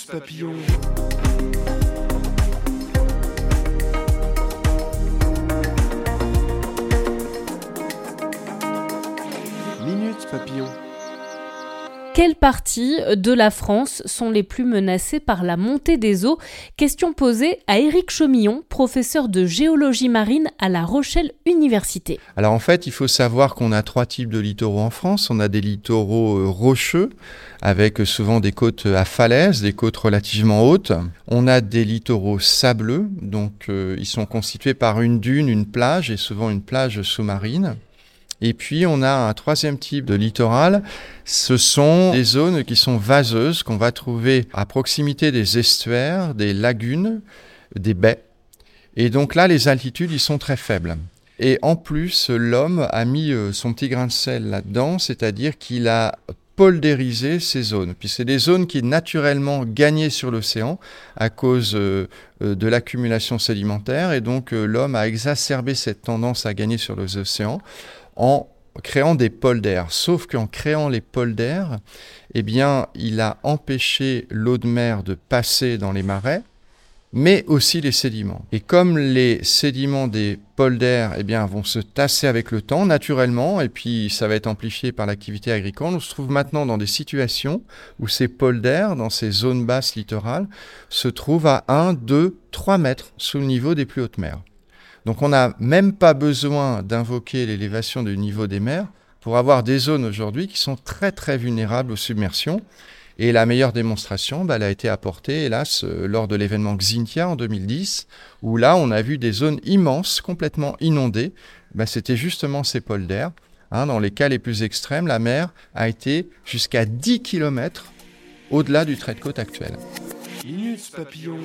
Minute Papillon. Minute Papillon. Quelles parties de la France sont les plus menacées par la montée des eaux? Question posée à Éric Chemillon, professeur de géologie marine à La Rochelle Université. Alors en fait, il faut savoir qu'on a trois types de littoraux en France. On a des littoraux euh, rocheux, avec souvent des côtes à falaises, des côtes relativement hautes. On a des littoraux sableux, donc euh, ils sont constitués par une dune, une plage et souvent une plage sous-marine. Et puis on a un troisième type de littoral, ce sont des zones qui sont vaseuses, qu'on va trouver à proximité des estuaires, des lagunes, des baies. Et donc là, les altitudes, ils sont très faibles. Et en plus, l'homme a mis euh, son petit grain de sel là-dedans, c'est-à-dire qu'il a poldérisé ces zones. Puis c'est des zones qui naturellement gagnaient sur l'océan à cause euh, euh, de l'accumulation sédimentaire. Et donc l'homme a exacerbé cette tendance à gagner sur les océans en créant des polders. Sauf qu'en créant les polders, eh bien, il a empêché l'eau de mer de passer dans les marais, mais aussi les sédiments. Et comme les sédiments des polders eh bien, vont se tasser avec le temps, naturellement, et puis ça va être amplifié par l'activité agricole, on se trouve maintenant dans des situations où ces polders, dans ces zones basses littorales, se trouvent à 1, 2, 3 mètres sous le niveau des plus hautes mers. Donc on n'a même pas besoin d'invoquer l'élévation du niveau des mers pour avoir des zones aujourd'hui qui sont très très vulnérables aux submersions. Et la meilleure démonstration, bah, elle a été apportée, hélas, euh, lors de l'événement Xintia en 2010, où là, on a vu des zones immenses, complètement inondées. Bah, C'était justement ces polders. Hein, dans les cas les plus extrêmes, la mer a été jusqu'à 10 km au-delà du trait de côte actuel. Papillon.